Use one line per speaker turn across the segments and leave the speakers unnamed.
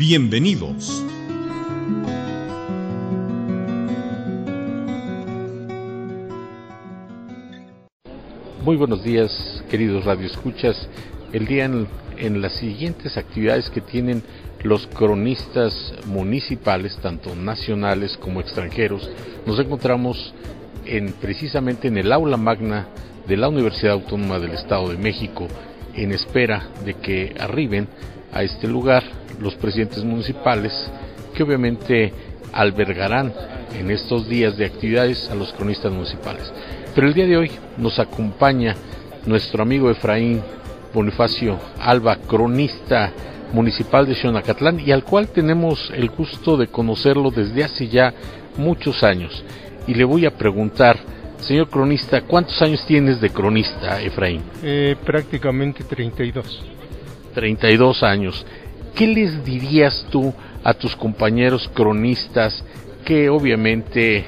Bienvenidos.
Muy buenos días, queridos radioescuchas. El día en, las siguientes actividades que tienen los cronistas municipales, tanto nacionales como extranjeros, nos encontramos en, precisamente en el aula magna de la Universidad Autónoma del Estado de México, en espera de que arriben a este lugar los presidentes municipales, que obviamente albergarán en estos días de actividades a los cronistas municipales. Pero el día de hoy nos acompaña nuestro amigo Efraín Bonifacio Alba, cronista municipal de Xonacatlán y al cual tenemos el gusto de conocerlo desde hace ya muchos años. Y le voy a preguntar, señor cronista, ¿cuántos años tienes de cronista, Efraín?
Eh, prácticamente 32.
32 años. ¿Qué les dirías tú a tus compañeros cronistas que obviamente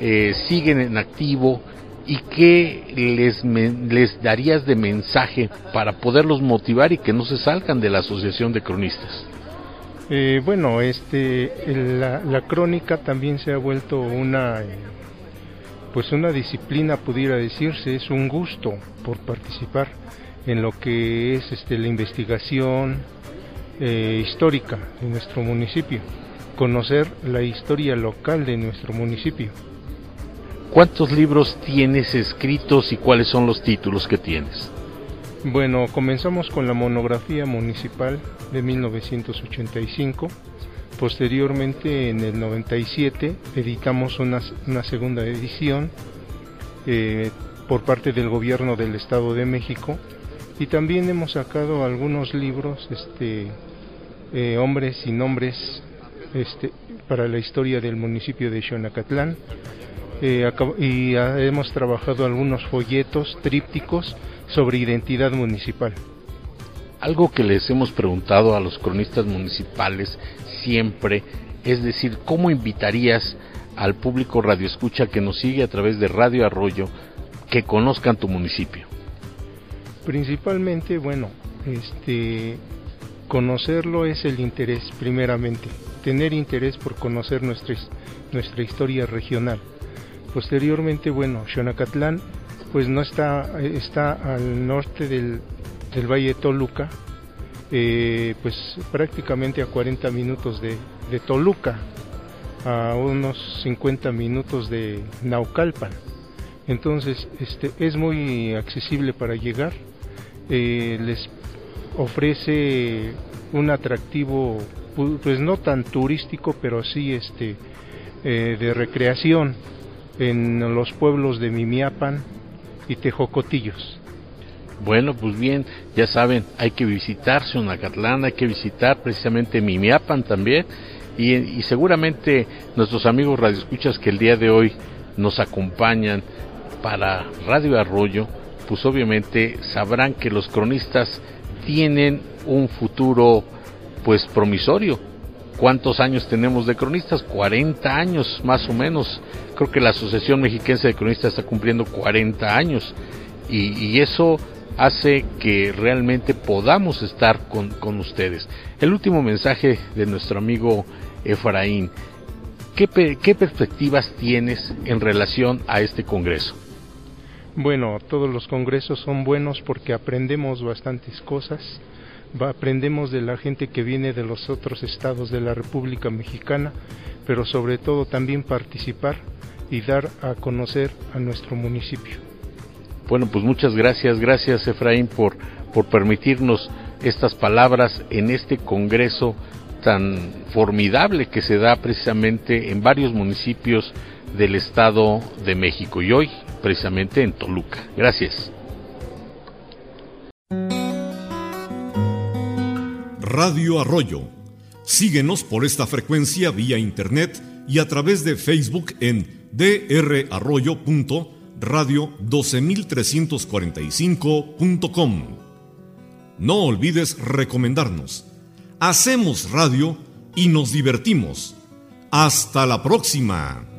eh, siguen en activo y qué les, les darías de mensaje para poderlos motivar y que no se salgan de la Asociación de Cronistas?
Eh, bueno, este, la, la, crónica también se ha vuelto una, eh, pues una disciplina, pudiera decirse, es un gusto por participar en lo que es este, la investigación eh, histórica de nuestro municipio, conocer la historia local de nuestro municipio.
¿Cuántos libros tienes escritos y cuáles son los títulos que tienes?
Bueno, comenzamos con la monografía municipal de 1985. Posteriormente, en el 97, editamos una, una segunda edición eh, por parte del gobierno del Estado de México. Y también hemos sacado algunos libros, este, eh, hombres y nombres este, para la historia del municipio de Xonacatlán eh, y hemos trabajado algunos folletos trípticos sobre identidad municipal.
Algo que les hemos preguntado a los cronistas municipales siempre, es decir, ¿cómo invitarías al público radioescucha que nos sigue a través de Radio Arroyo que conozcan tu municipio?
Principalmente, bueno, este conocerlo es el interés primeramente, tener interés por conocer nuestra, nuestra historia regional. Posteriormente, bueno, Xonacatlán pues no está, está al norte del, del Valle de Toluca, eh, pues prácticamente a 40 minutos de, de, Toluca, a unos 50 minutos de Naucalpan. Entonces, este, es muy accesible para llegar, eh, les ofrece un atractivo, pues no tan turístico, pero sí este, eh, de recreación en los pueblos de Mimiapan y Tejocotillos.
Bueno, pues bien, ya saben, hay que visitar Xonacatlán, hay que visitar precisamente Mimiapan también y, y seguramente nuestros amigos radioescuchas que el día de hoy nos acompañan para Radio Arroyo, pues obviamente sabrán que los cronistas tienen un futuro pues promisorio ¿Cuántos años tenemos de cronistas? 40 años más o menos. Creo que la Asociación Mexiquense de Cronistas está cumpliendo 40 años y, eso hace que realmente podamos estar con, con, ustedes. El último mensaje de nuestro amigo Efraín, ¿qué, ¿qué perspectivas tienes en relación a este Congreso?
Bueno, todos los congresos son buenos porque aprendemos bastantes cosas. Aprendemos de la gente que viene de los otros estados de la República Mexicana, pero sobre todo también participar y dar a conocer a nuestro municipio.
Bueno, pues muchas gracias, gracias Efraín por, por permitirnos estas palabras en este congreso tan formidable que se da precisamente en varios municipios del Estado de México. Y hoy precisamente en Toluca. Gracias.
Radio Arroyo, Síguenos por esta frecuencia vía internet y a través de Facebook en drarroyo.radio12345.com. No olvides recomendarnos. Hacemos radio y nos divertimos. Hasta la próxima.